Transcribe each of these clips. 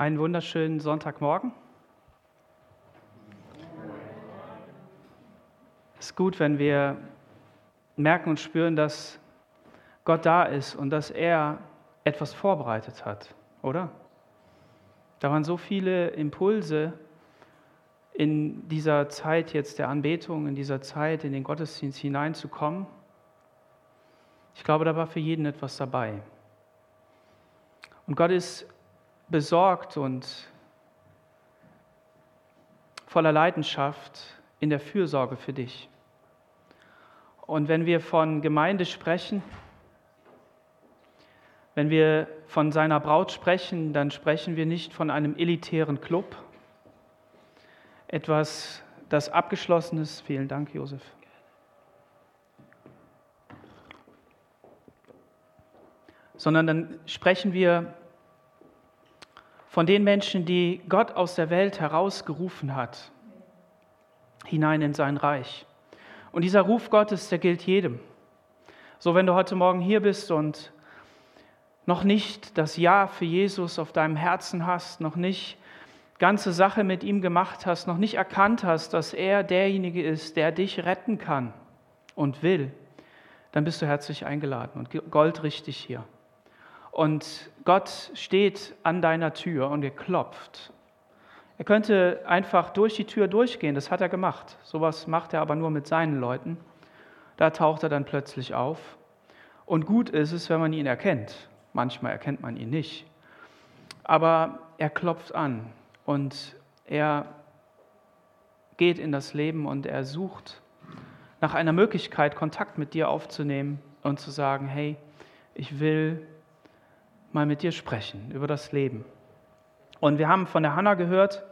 Einen wunderschönen Sonntagmorgen. Es ist gut, wenn wir merken und spüren, dass Gott da ist und dass er etwas vorbereitet hat, oder? Da waren so viele Impulse in dieser Zeit jetzt der Anbetung, in dieser Zeit in den Gottesdienst hineinzukommen. Ich glaube, da war für jeden etwas dabei. Und Gott ist besorgt und voller Leidenschaft in der Fürsorge für dich. Und wenn wir von Gemeinde sprechen, wenn wir von seiner Braut sprechen, dann sprechen wir nicht von einem elitären Club, etwas, das abgeschlossen ist. Vielen Dank, Josef. Sondern dann sprechen wir von den Menschen, die Gott aus der Welt herausgerufen hat, hinein in sein Reich. Und dieser Ruf Gottes, der gilt jedem. So, wenn du heute Morgen hier bist und noch nicht das Ja für Jesus auf deinem Herzen hast, noch nicht ganze Sache mit ihm gemacht hast, noch nicht erkannt hast, dass er derjenige ist, der dich retten kann und will, dann bist du herzlich eingeladen und goldrichtig hier. Und Gott steht an deiner Tür und er klopft. Er könnte einfach durch die Tür durchgehen, das hat er gemacht. Sowas macht er aber nur mit seinen Leuten. Da taucht er dann plötzlich auf. Und gut ist es, wenn man ihn erkennt. Manchmal erkennt man ihn nicht. Aber er klopft an und er geht in das Leben und er sucht nach einer Möglichkeit, Kontakt mit dir aufzunehmen und zu sagen, hey, ich will mal mit dir sprechen über das Leben. Und wir haben von der Hanna gehört,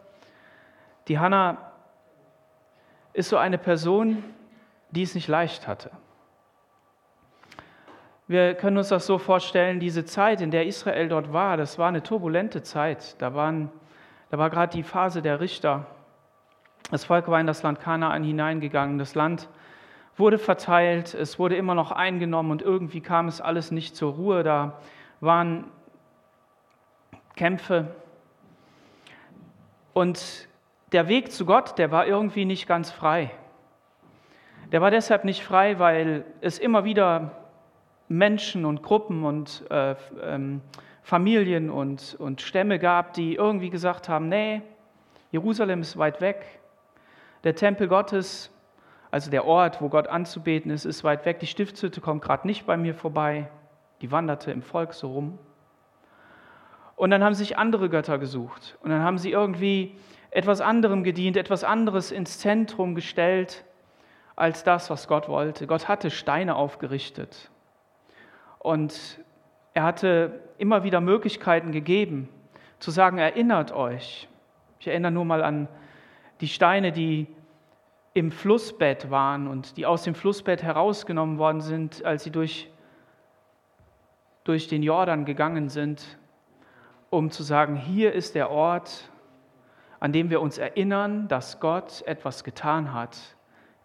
die Hanna ist so eine Person, die es nicht leicht hatte. Wir können uns das so vorstellen, diese Zeit, in der Israel dort war, das war eine turbulente Zeit. Da, waren, da war gerade die Phase der Richter. Das Volk war in das Land Kanaan hineingegangen. Das Land wurde verteilt, es wurde immer noch eingenommen und irgendwie kam es alles nicht zur Ruhe. Da waren Kämpfe. Und der Weg zu Gott, der war irgendwie nicht ganz frei. Der war deshalb nicht frei, weil es immer wieder Menschen und Gruppen und äh, ähm, Familien und, und Stämme gab, die irgendwie gesagt haben, nee, Jerusalem ist weit weg, der Tempel Gottes, also der Ort, wo Gott anzubeten ist, ist weit weg, die Stiftshütte kommt gerade nicht bei mir vorbei, die wanderte im Volk so rum. Und dann haben sich andere Götter gesucht. Und dann haben sie irgendwie etwas anderem gedient, etwas anderes ins Zentrum gestellt als das, was Gott wollte. Gott hatte Steine aufgerichtet. Und er hatte immer wieder Möglichkeiten gegeben, zu sagen, erinnert euch. Ich erinnere nur mal an die Steine, die im Flussbett waren und die aus dem Flussbett herausgenommen worden sind, als sie durch, durch den Jordan gegangen sind um zu sagen, hier ist der Ort, an dem wir uns erinnern, dass Gott etwas getan hat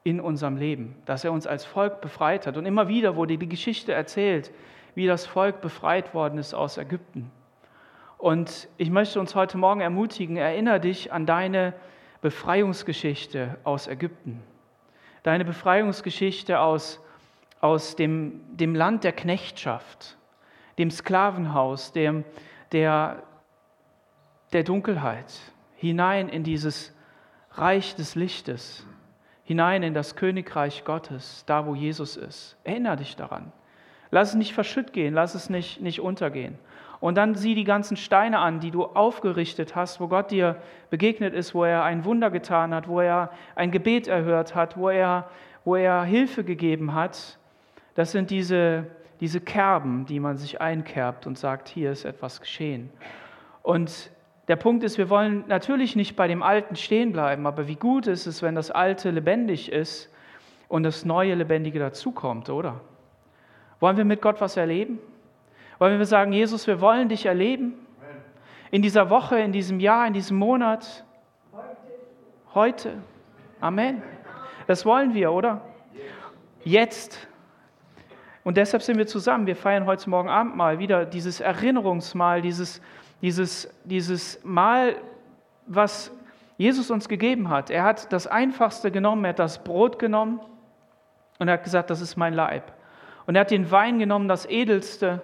in unserem Leben, dass er uns als Volk befreit hat. Und immer wieder wurde die Geschichte erzählt, wie das Volk befreit worden ist aus Ägypten. Und ich möchte uns heute Morgen ermutigen, erinnere dich an deine Befreiungsgeschichte aus Ägypten. Deine Befreiungsgeschichte aus, aus dem, dem Land der Knechtschaft, dem Sklavenhaus, dem, der, der Dunkelheit, hinein in dieses Reich des Lichtes, hinein in das Königreich Gottes, da wo Jesus ist. Erinnere dich daran. Lass es nicht verschütt gehen, lass es nicht, nicht untergehen. Und dann sieh die ganzen Steine an, die du aufgerichtet hast, wo Gott dir begegnet ist, wo er ein Wunder getan hat, wo er ein Gebet erhört hat, wo er, wo er Hilfe gegeben hat. Das sind diese diese Kerben, die man sich einkerbt und sagt, hier ist etwas geschehen. Und der Punkt ist, wir wollen natürlich nicht bei dem Alten stehen bleiben, aber wie gut ist es, wenn das Alte lebendig ist und das Neue Lebendige dazukommt, oder? Wollen wir mit Gott was erleben? Wollen wir sagen, Jesus, wir wollen dich erleben? In dieser Woche, in diesem Jahr, in diesem Monat? Heute. Amen. Das wollen wir, oder? Jetzt. Und deshalb sind wir zusammen. Wir feiern heute Morgen Abend mal wieder dieses Erinnerungsmal, dieses, dieses, dieses Mahl, was Jesus uns gegeben hat. Er hat das Einfachste genommen, er hat das Brot genommen und er hat gesagt, das ist mein Leib. Und er hat den Wein genommen, das Edelste,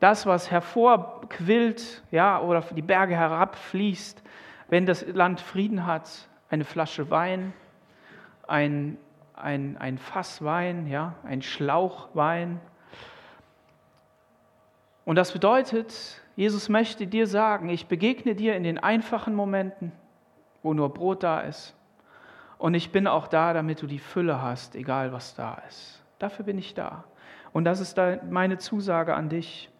das, was hervorquillt, ja, oder die Berge herabfließt, wenn das Land Frieden hat, eine Flasche Wein, ein, ein, ein Fass Wein, ja, ein Schlauch Wein. Und das bedeutet, Jesus möchte dir sagen, ich begegne dir in den einfachen Momenten, wo nur Brot da ist. Und ich bin auch da, damit du die Fülle hast, egal was da ist. Dafür bin ich da. Und das ist da meine Zusage an dich.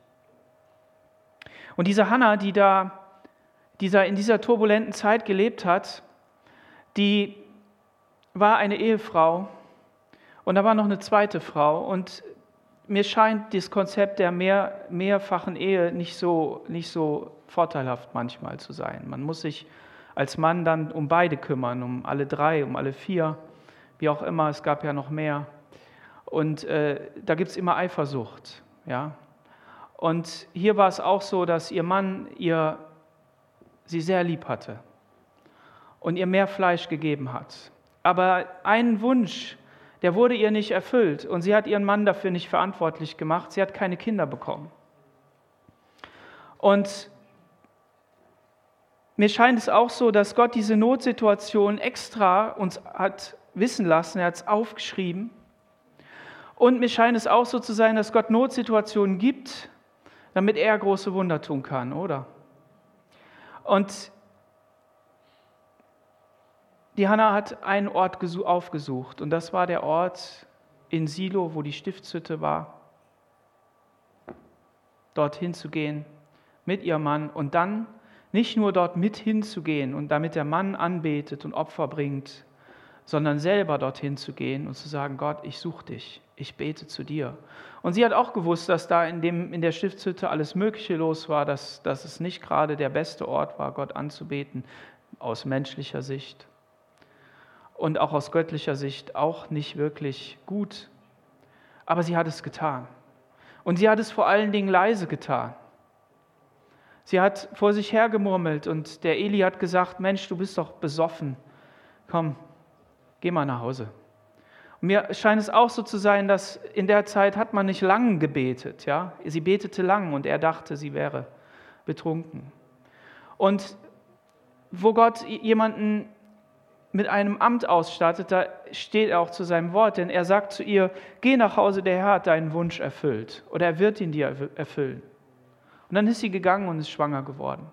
Und diese Hannah, die da dieser, in dieser turbulenten Zeit gelebt hat, die war eine Ehefrau und da war noch eine zweite Frau. Und mir scheint das Konzept der mehr, mehrfachen Ehe nicht so, nicht so vorteilhaft manchmal zu sein. Man muss sich als Mann dann um beide kümmern, um alle drei, um alle vier, wie auch immer, es gab ja noch mehr. Und äh, da gibt es immer Eifersucht. Ja? Und hier war es auch so, dass ihr Mann ihr, sie sehr lieb hatte und ihr mehr Fleisch gegeben hat. Aber einen Wunsch, der wurde ihr nicht erfüllt und sie hat ihren Mann dafür nicht verantwortlich gemacht. Sie hat keine Kinder bekommen. Und mir scheint es auch so, dass Gott diese Notsituation extra uns hat wissen lassen, er hat es aufgeschrieben. Und mir scheint es auch so zu sein, dass Gott Notsituationen gibt, damit er große Wunder tun kann, oder? Und die Hanna hat einen Ort aufgesucht und das war der Ort in Silo, wo die Stiftshütte war, dorthin zu gehen mit ihrem Mann und dann nicht nur dort mit hinzugehen und damit der Mann anbetet und Opfer bringt, sondern selber dorthin zu gehen und zu sagen, Gott, ich suche dich, ich bete zu dir. Und sie hat auch gewusst, dass da in, dem, in der Stiftshütte alles Mögliche los war, dass, dass es nicht gerade der beste Ort war, Gott anzubeten, aus menschlicher Sicht. Und auch aus göttlicher Sicht auch nicht wirklich gut. Aber sie hat es getan. Und sie hat es vor allen Dingen leise getan. Sie hat vor sich hergemurmelt und der Eli hat gesagt, Mensch, du bist doch besoffen. Komm, geh mal nach Hause. Und mir scheint es auch so zu sein, dass in der Zeit hat man nicht lang gebetet. Ja? Sie betete lang und er dachte, sie wäre betrunken. Und wo Gott jemanden mit einem Amt ausstattet, da steht er auch zu seinem Wort, denn er sagt zu ihr, geh nach Hause, der Herr hat deinen Wunsch erfüllt oder er wird ihn dir erfüllen. Und dann ist sie gegangen und ist schwanger geworden.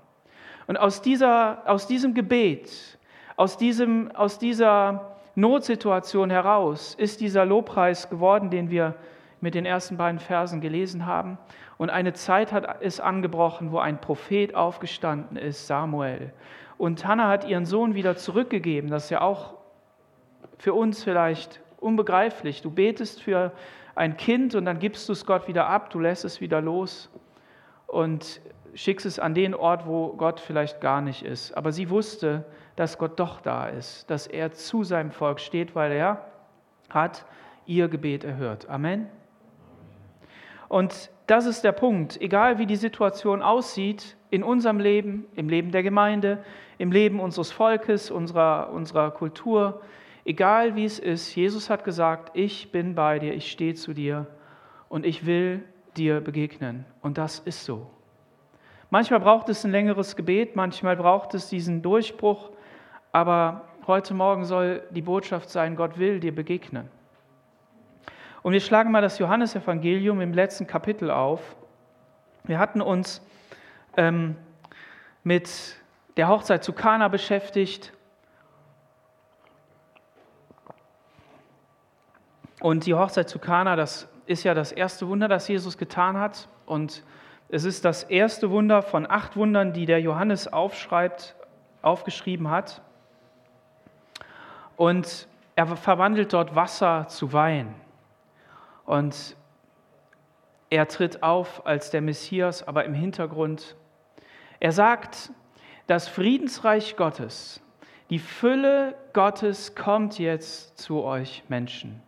Und aus, dieser, aus diesem Gebet, aus, diesem, aus dieser Notsituation heraus ist dieser Lobpreis geworden, den wir mit den ersten beiden Versen gelesen haben. Und eine Zeit hat, ist angebrochen, wo ein Prophet aufgestanden ist, Samuel. Und Hannah hat ihren Sohn wieder zurückgegeben. Das ist ja auch für uns vielleicht unbegreiflich. Du betest für ein Kind und dann gibst du es Gott wieder ab, du lässt es wieder los und schickst es an den Ort, wo Gott vielleicht gar nicht ist. Aber sie wusste, dass Gott doch da ist, dass er zu seinem Volk steht, weil er hat ihr Gebet erhört. Amen. Und das ist der Punkt. Egal wie die Situation aussieht in unserem Leben, im Leben der Gemeinde, im Leben unseres Volkes, unserer, unserer Kultur, egal wie es ist, Jesus hat gesagt, ich bin bei dir, ich stehe zu dir und ich will dir begegnen. Und das ist so. Manchmal braucht es ein längeres Gebet, manchmal braucht es diesen Durchbruch, aber heute Morgen soll die Botschaft sein, Gott will dir begegnen. Und wir schlagen mal das Johannesevangelium im letzten Kapitel auf. Wir hatten uns ähm, mit der Hochzeit zu Kana beschäftigt. Und die Hochzeit zu Kana, das ist ja das erste Wunder, das Jesus getan hat. Und es ist das erste Wunder von acht Wundern, die der Johannes aufschreibt, aufgeschrieben hat. Und er verwandelt dort Wasser zu Wein. Und er tritt auf als der Messias, aber im Hintergrund. Er sagt, das Friedensreich Gottes, die Fülle Gottes kommt jetzt zu euch Menschen.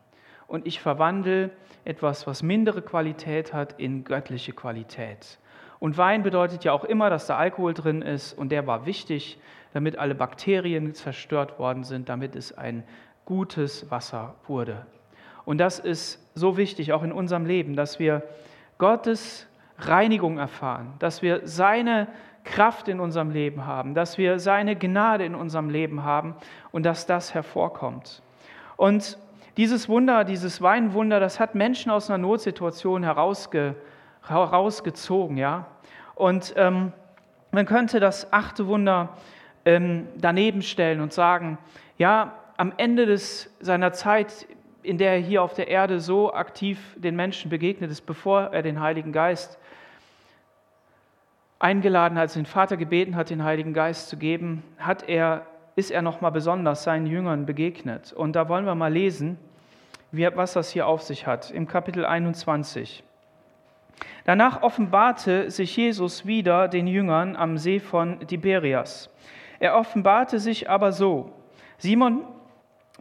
Und ich verwandle etwas, was mindere Qualität hat, in göttliche Qualität. Und Wein bedeutet ja auch immer, dass da Alkohol drin ist und der war wichtig, damit alle Bakterien zerstört worden sind, damit es ein gutes Wasser wurde. Und das ist so wichtig, auch in unserem Leben, dass wir Gottes Reinigung erfahren, dass wir seine Kraft in unserem Leben haben, dass wir seine Gnade in unserem Leben haben und dass das hervorkommt. Und dieses Wunder, dieses Weinwunder, das hat Menschen aus einer Notsituation herausge, herausgezogen. Ja? Und ähm, man könnte das achte Wunder ähm, daneben stellen und sagen, ja, am Ende des, seiner Zeit, in der er hier auf der Erde so aktiv den Menschen begegnet ist, bevor er den Heiligen Geist eingeladen hat, den Vater gebeten hat, den Heiligen Geist zu geben, hat er, ist er nochmal besonders seinen Jüngern begegnet. Und da wollen wir mal lesen, wie, was das hier auf sich hat, im Kapitel 21. Danach offenbarte sich Jesus wieder den Jüngern am See von Tiberias. Er offenbarte sich aber so. Simon,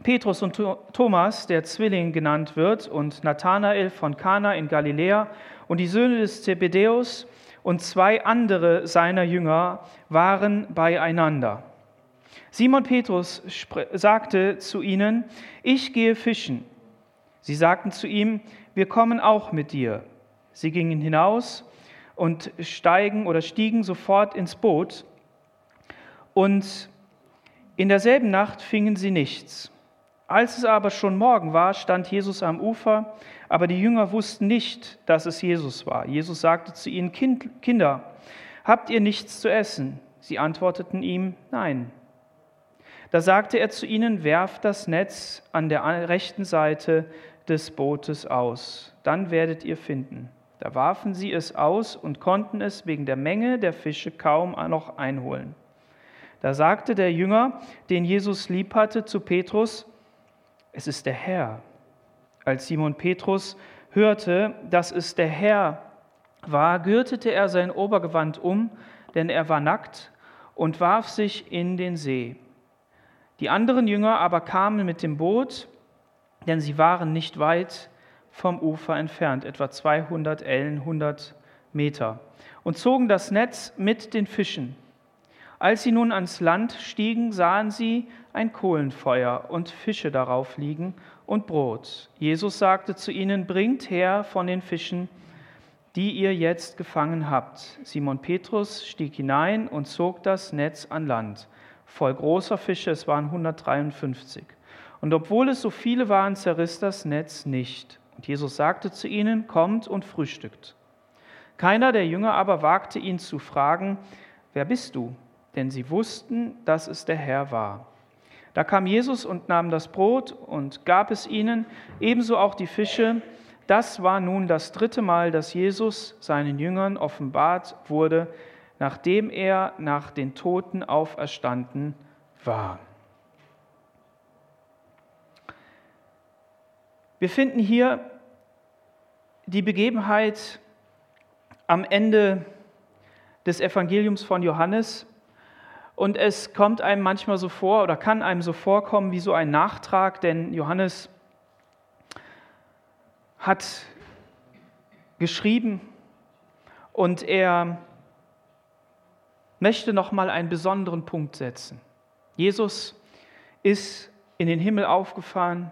Petrus und Thomas, der Zwilling genannt wird, und Nathanael von Kana in Galiläa und die Söhne des Zebedäus und zwei andere seiner Jünger waren beieinander. Simon Petrus sagte zu ihnen, ich gehe fischen. Sie sagten zu ihm, wir kommen auch mit dir. Sie gingen hinaus und steigen oder stiegen sofort ins Boot. Und in derselben Nacht fingen sie nichts. Als es aber schon Morgen war, stand Jesus am Ufer, aber die Jünger wussten nicht, dass es Jesus war. Jesus sagte zu ihnen, kind, Kinder, habt ihr nichts zu essen? Sie antworteten ihm, nein. Da sagte er zu ihnen, werft das Netz an der rechten Seite des Bootes aus, dann werdet ihr finden. Da warfen sie es aus und konnten es wegen der Menge der Fische kaum noch einholen. Da sagte der Jünger, den Jesus lieb hatte, zu Petrus, es ist der Herr. Als Simon Petrus hörte, dass es der Herr war, gürtete er sein Obergewand um, denn er war nackt, und warf sich in den See. Die anderen Jünger aber kamen mit dem Boot, denn sie waren nicht weit vom Ufer entfernt, etwa 200 Ellen, 100 Meter, und zogen das Netz mit den Fischen. Als sie nun ans Land stiegen, sahen sie ein Kohlenfeuer und Fische darauf liegen und Brot. Jesus sagte zu ihnen, bringt her von den Fischen, die ihr jetzt gefangen habt. Simon Petrus stieg hinein und zog das Netz an Land, voll großer Fische, es waren 153. Und obwohl es so viele waren, zerriss das Netz nicht. Und Jesus sagte zu ihnen, kommt und frühstückt. Keiner der Jünger aber wagte ihn zu fragen, wer bist du? Denn sie wussten, dass es der Herr war. Da kam Jesus und nahm das Brot und gab es ihnen, ebenso auch die Fische. Das war nun das dritte Mal, dass Jesus seinen Jüngern offenbart wurde, nachdem er nach den Toten auferstanden war. Wir finden hier die Begebenheit am Ende des Evangeliums von Johannes, und es kommt einem manchmal so vor oder kann einem so vorkommen wie so ein Nachtrag, denn Johannes hat geschrieben und er möchte noch mal einen besonderen Punkt setzen. Jesus ist in den Himmel aufgefahren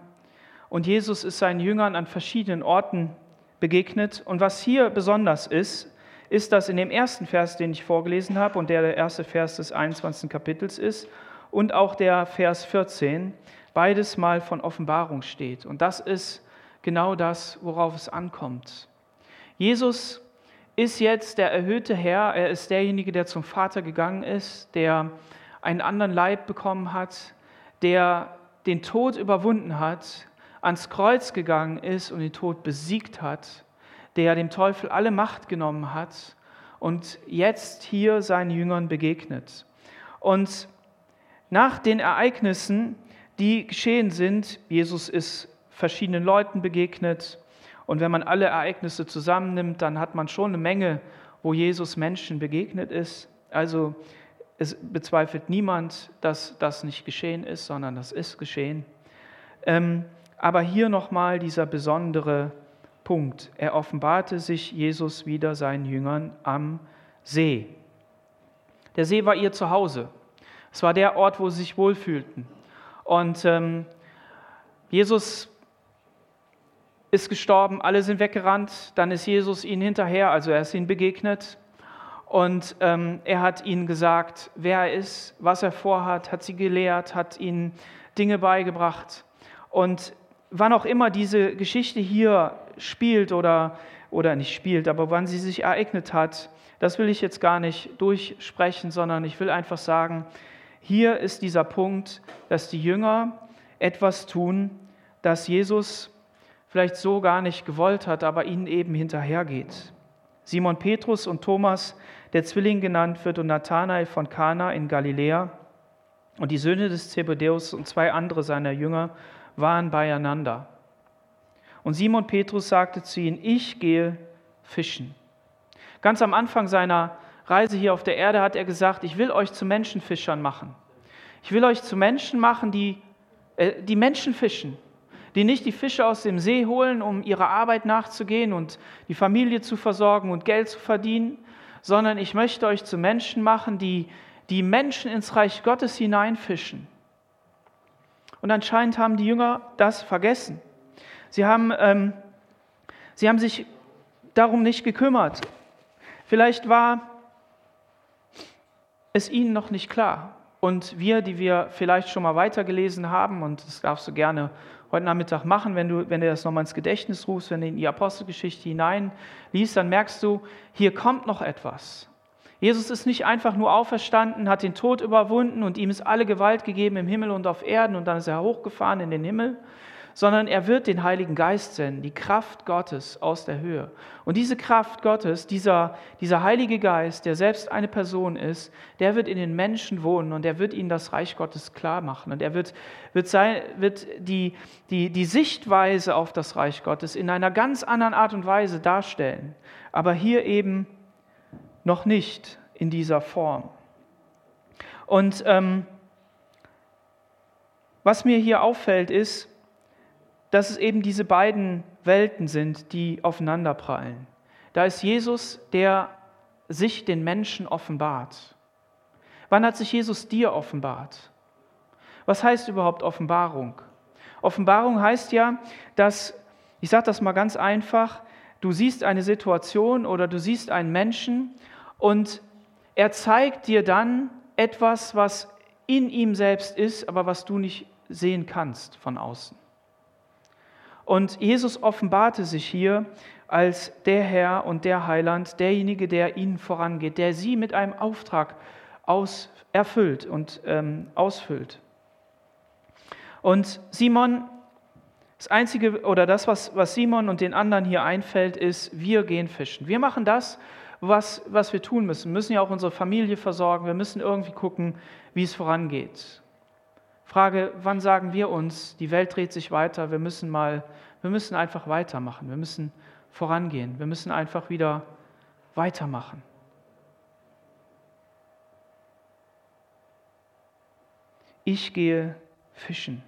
und Jesus ist seinen Jüngern an verschiedenen Orten begegnet. Und was hier besonders ist, ist das in dem ersten Vers, den ich vorgelesen habe und der der erste Vers des 21. Kapitels ist, und auch der Vers 14, beides mal von Offenbarung steht. Und das ist genau das, worauf es ankommt. Jesus ist jetzt der erhöhte Herr, er ist derjenige, der zum Vater gegangen ist, der einen anderen Leib bekommen hat, der den Tod überwunden hat, ans Kreuz gegangen ist und den Tod besiegt hat der dem Teufel alle Macht genommen hat und jetzt hier seinen Jüngern begegnet. Und nach den Ereignissen, die geschehen sind, Jesus ist verschiedenen Leuten begegnet, und wenn man alle Ereignisse zusammennimmt, dann hat man schon eine Menge, wo Jesus Menschen begegnet ist. Also es bezweifelt niemand, dass das nicht geschehen ist, sondern das ist geschehen. Ähm, aber hier nochmal dieser besondere Punkt. Er offenbarte sich Jesus wieder seinen Jüngern am See. Der See war ihr Zuhause. Es war der Ort, wo sie sich wohlfühlten. Und ähm, Jesus ist gestorben, alle sind weggerannt, dann ist Jesus ihnen hinterher, also er ist ihnen begegnet und ähm, er hat ihnen gesagt, wer er ist, was er vorhat, hat sie gelehrt, hat ihnen Dinge beigebracht. Und wann auch immer diese Geschichte hier spielt oder, oder nicht spielt, aber wann sie sich ereignet hat, das will ich jetzt gar nicht durchsprechen, sondern ich will einfach sagen, hier ist dieser Punkt, dass die Jünger etwas tun, das Jesus vielleicht so gar nicht gewollt hat, aber ihnen eben hinterhergeht. Simon Petrus und Thomas, der Zwilling genannt wird, und Nathanael von Kana in Galiläa und die Söhne des Zebedeus und zwei andere seiner Jünger waren beieinander. Und Simon Petrus sagte zu ihnen, ich gehe fischen. Ganz am Anfang seiner Reise hier auf der Erde hat er gesagt, ich will euch zu Menschenfischern machen. Ich will euch zu Menschen machen, die, äh, die Menschen fischen, die nicht die Fische aus dem See holen, um ihrer Arbeit nachzugehen und die Familie zu versorgen und Geld zu verdienen, sondern ich möchte euch zu Menschen machen, die die Menschen ins Reich Gottes hineinfischen. Und anscheinend haben die Jünger das vergessen. Sie haben, ähm, sie haben sich darum nicht gekümmert. Vielleicht war es ihnen noch nicht klar. Und wir, die wir vielleicht schon mal weitergelesen haben, und das darfst du gerne heute Nachmittag machen, wenn du, wenn du das nochmal ins Gedächtnis rufst, wenn du in die Apostelgeschichte hineinliest, dann merkst du, hier kommt noch etwas. Jesus ist nicht einfach nur auferstanden, hat den Tod überwunden und ihm ist alle Gewalt gegeben im Himmel und auf Erden und dann ist er hochgefahren in den Himmel, sondern er wird den Heiligen Geist senden, die Kraft Gottes aus der Höhe. Und diese Kraft Gottes, dieser, dieser Heilige Geist, der selbst eine Person ist, der wird in den Menschen wohnen und er wird ihnen das Reich Gottes klar machen. Und er wird, wird, sein, wird die, die, die Sichtweise auf das Reich Gottes in einer ganz anderen Art und Weise darstellen. Aber hier eben noch nicht in dieser Form. Und ähm, was mir hier auffällt, ist, dass es eben diese beiden Welten sind, die aufeinanderprallen. Da ist Jesus, der sich den Menschen offenbart. Wann hat sich Jesus dir offenbart? Was heißt überhaupt Offenbarung? Offenbarung heißt ja, dass, ich sage das mal ganz einfach, du siehst eine Situation oder du siehst einen Menschen und er zeigt dir dann etwas, was in ihm selbst ist, aber was du nicht sehen kannst von außen. Und Jesus offenbarte sich hier als der Herr und der Heiland, derjenige, der ihnen vorangeht, der sie mit einem Auftrag aus, erfüllt und ähm, ausfüllt. Und Simon, das Einzige oder das, was, was Simon und den anderen hier einfällt, ist, wir gehen fischen. Wir machen das, was, was wir tun müssen. Wir müssen ja auch unsere Familie versorgen. Wir müssen irgendwie gucken, wie es vorangeht. Frage, wann sagen wir uns, die Welt dreht sich weiter, wir müssen mal, wir müssen einfach weitermachen, wir müssen vorangehen, wir müssen einfach wieder weitermachen. Ich gehe fischen.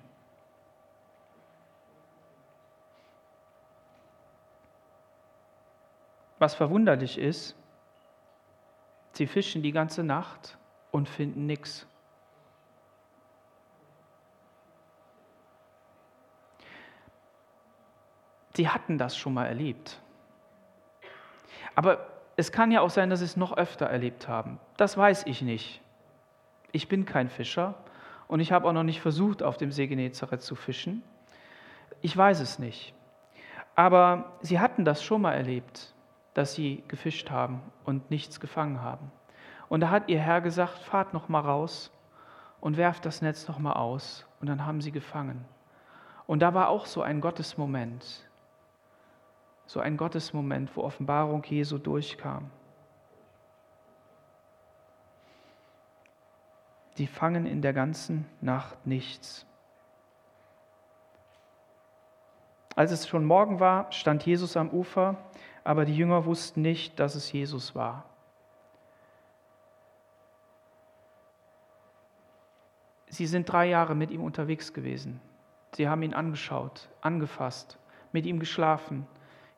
Was verwunderlich ist, sie fischen die ganze Nacht und finden nichts. Sie hatten das schon mal erlebt. Aber es kann ja auch sein, dass sie es noch öfter erlebt haben. Das weiß ich nicht. Ich bin kein Fischer und ich habe auch noch nicht versucht, auf dem See Genezareth zu fischen. Ich weiß es nicht. Aber sie hatten das schon mal erlebt, dass sie gefischt haben und nichts gefangen haben. Und da hat ihr Herr gesagt, fahrt noch mal raus und werft das Netz noch mal aus. Und dann haben sie gefangen. Und da war auch so ein Gottesmoment so ein Gottesmoment, wo Offenbarung Jesu durchkam. Sie fangen in der ganzen Nacht nichts. Als es schon Morgen war, stand Jesus am Ufer, aber die Jünger wussten nicht, dass es Jesus war. Sie sind drei Jahre mit ihm unterwegs gewesen. Sie haben ihn angeschaut, angefasst, mit ihm geschlafen,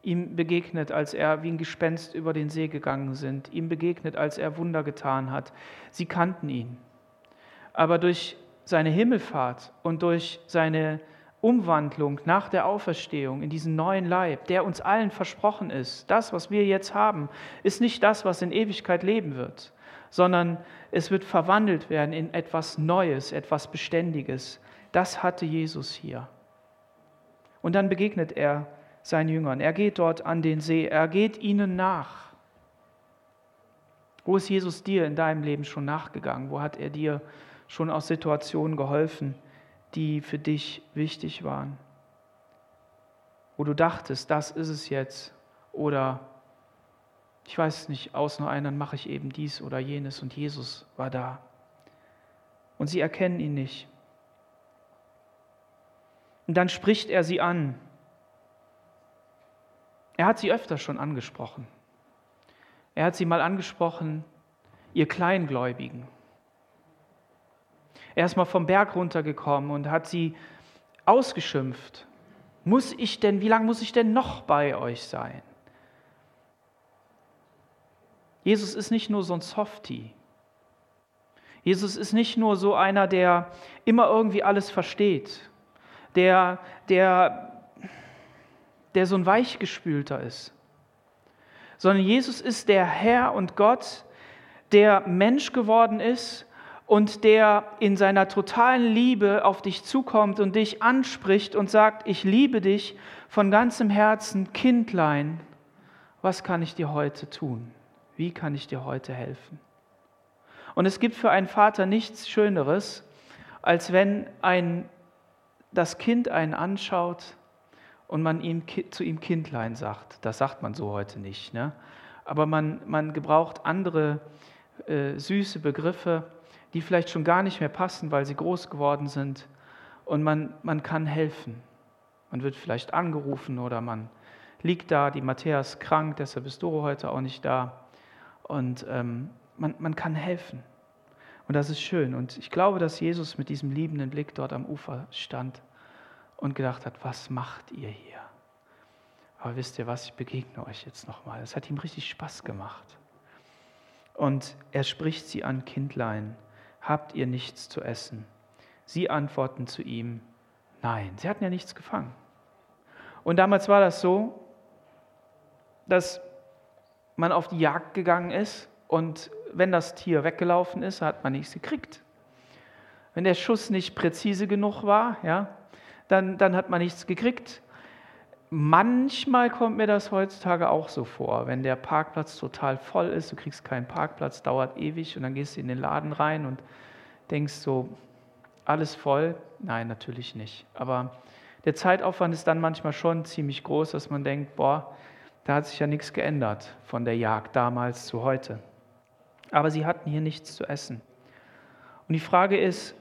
ihm begegnet, als er wie ein Gespenst über den See gegangen sind, ihm begegnet, als er Wunder getan hat. Sie kannten ihn. Aber durch seine Himmelfahrt und durch seine Umwandlung nach der Auferstehung in diesen neuen Leib, der uns allen versprochen ist, das, was wir jetzt haben, ist nicht das, was in Ewigkeit leben wird, sondern es wird verwandelt werden in etwas Neues, etwas Beständiges. Das hatte Jesus hier. Und dann begegnet er seinen Jüngern. Er geht dort an den See, er geht ihnen nach. Wo ist Jesus dir in deinem Leben schon nachgegangen? Wo hat er dir schon aus Situationen geholfen, die für dich wichtig waren? Wo du dachtest, das ist es jetzt. Oder ich weiß nicht, aus nur einen, dann mache ich eben dies oder jenes und Jesus war da. Und sie erkennen ihn nicht. Und dann spricht er sie an. Er hat sie öfter schon angesprochen. Er hat sie mal angesprochen, ihr Kleingläubigen. Er ist mal vom Berg runtergekommen und hat sie ausgeschimpft. Muss ich denn, wie lange muss ich denn noch bei euch sein? Jesus ist nicht nur so ein Softie. Jesus ist nicht nur so einer, der immer irgendwie alles versteht, der, der, der so ein Weichgespülter ist, sondern Jesus ist der Herr und Gott, der Mensch geworden ist und der in seiner totalen Liebe auf dich zukommt und dich anspricht und sagt, ich liebe dich von ganzem Herzen, Kindlein, was kann ich dir heute tun? Wie kann ich dir heute helfen? Und es gibt für einen Vater nichts Schöneres, als wenn ein, das Kind einen anschaut und man ihm, zu ihm Kindlein sagt. Das sagt man so heute nicht. Ne? Aber man, man gebraucht andere äh, süße Begriffe, die vielleicht schon gar nicht mehr passen, weil sie groß geworden sind. Und man, man kann helfen. Man wird vielleicht angerufen oder man liegt da, die Matthias krank, deshalb ist Doro heute auch nicht da. Und ähm, man, man kann helfen. Und das ist schön. Und ich glaube, dass Jesus mit diesem liebenden Blick dort am Ufer stand und gedacht hat, was macht ihr hier? Aber wisst ihr was, ich begegne euch jetzt nochmal. Es hat ihm richtig Spaß gemacht. Und er spricht sie an, Kindlein, habt ihr nichts zu essen? Sie antworten zu ihm, nein, sie hatten ja nichts gefangen. Und damals war das so, dass man auf die Jagd gegangen ist und wenn das Tier weggelaufen ist, hat man nichts gekriegt. Wenn der Schuss nicht präzise genug war, ja, dann, dann hat man nichts gekriegt. Manchmal kommt mir das heutzutage auch so vor, wenn der Parkplatz total voll ist, du kriegst keinen Parkplatz, dauert ewig und dann gehst du in den Laden rein und denkst so, alles voll? Nein, natürlich nicht. Aber der Zeitaufwand ist dann manchmal schon ziemlich groß, dass man denkt, boah, da hat sich ja nichts geändert von der Jagd damals zu heute. Aber sie hatten hier nichts zu essen. Und die Frage ist,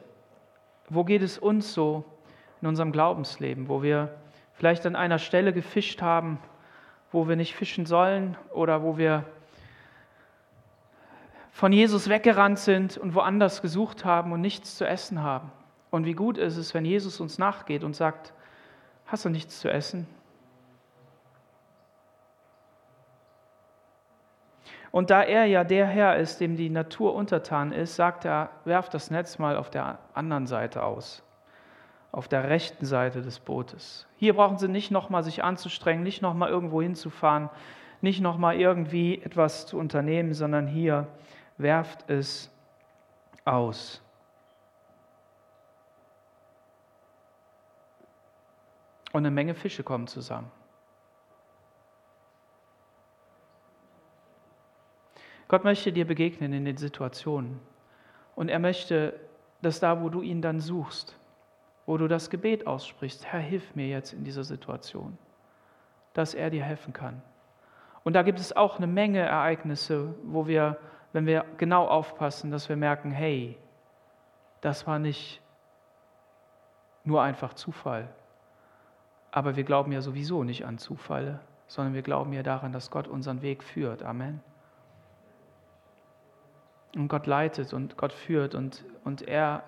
wo geht es uns so in unserem Glaubensleben, wo wir vielleicht an einer Stelle gefischt haben, wo wir nicht fischen sollen oder wo wir von Jesus weggerannt sind und woanders gesucht haben und nichts zu essen haben. Und wie gut ist es, wenn Jesus uns nachgeht und sagt, hast du nichts zu essen? Und da er ja der Herr ist, dem die Natur untertan ist, sagt er, werft das Netz mal auf der anderen Seite aus, auf der rechten Seite des Bootes. Hier brauchen sie nicht nochmal sich anzustrengen, nicht nochmal irgendwo hinzufahren, nicht nochmal irgendwie etwas zu unternehmen, sondern hier werft es aus. Und eine Menge Fische kommen zusammen. Gott möchte dir begegnen in den Situationen. Und er möchte, dass da, wo du ihn dann suchst, wo du das Gebet aussprichst, Herr, hilf mir jetzt in dieser Situation, dass er dir helfen kann. Und da gibt es auch eine Menge Ereignisse, wo wir, wenn wir genau aufpassen, dass wir merken, hey, das war nicht nur einfach Zufall. Aber wir glauben ja sowieso nicht an Zufälle, sondern wir glauben ja daran, dass Gott unseren Weg führt. Amen. Und Gott leitet und Gott führt und, und er